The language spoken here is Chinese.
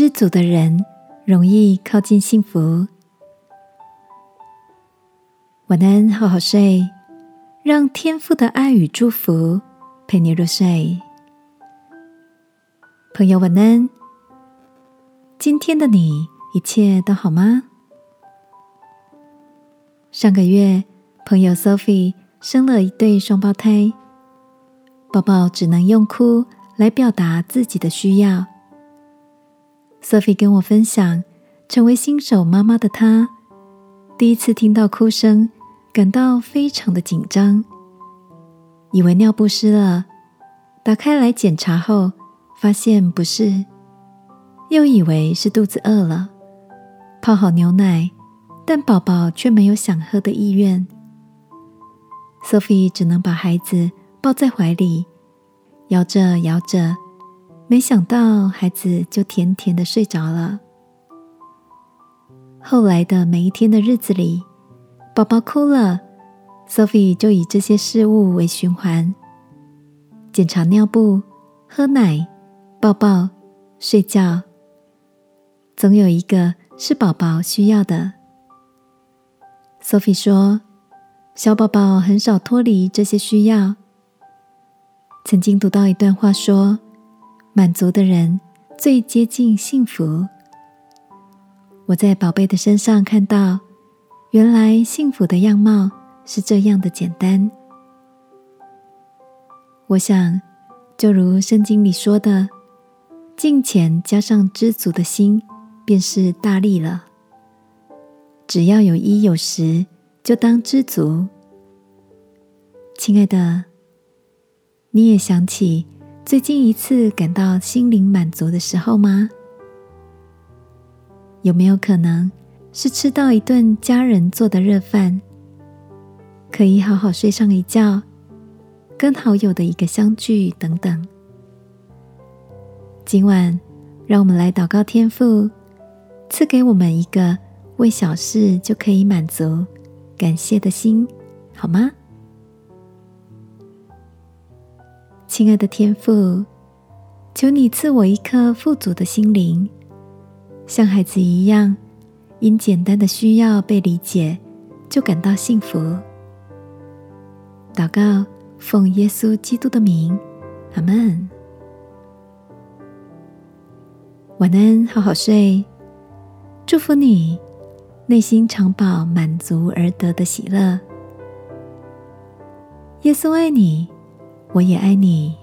知足的人容易靠近幸福。晚安，好好睡，让天父的爱与祝福陪你入睡。朋友，晚安。今天的你一切都好吗？上个月，朋友 Sophie 生了一对双胞胎，宝宝只能用哭来表达自己的需要。Sophie 跟我分享，成为新手妈妈的她，第一次听到哭声，感到非常的紧张，以为尿不湿了，打开来检查后，发现不是，又以为是肚子饿了，泡好牛奶。但宝宝却没有想喝的意愿，Sophie 只能把孩子抱在怀里，摇着摇着，没想到孩子就甜甜的睡着了。后来的每一天的日子里，宝宝哭了，Sophie 就以这些事物为循环：检查尿布、喝奶、抱抱、睡觉，总有一个是宝宝需要的。Sophie 说：“小宝宝很少脱离这些需要。曾经读到一段话，说：满足的人最接近幸福。我在宝贝的身上看到，原来幸福的样貌是这样的简单。我想，就如圣经里说的，敬虔加上知足的心，便是大力了。”只要有衣有食，就当知足。亲爱的，你也想起最近一次感到心灵满足的时候吗？有没有可能是吃到一顿家人做的热饭，可以好好睡上一觉，跟好友的一个相聚等等？今晚，让我们来祷告天父，赐给我们一个。为小事就可以满足感谢的心，好吗？亲爱的天父，求你赐我一颗富足的心灵，像孩子一样，因简单的需要被理解，就感到幸福。祷告，奉耶稣基督的名，阿门。晚安，好好睡，祝福你。内心常保满足而得的喜乐。耶稣爱你，我也爱你。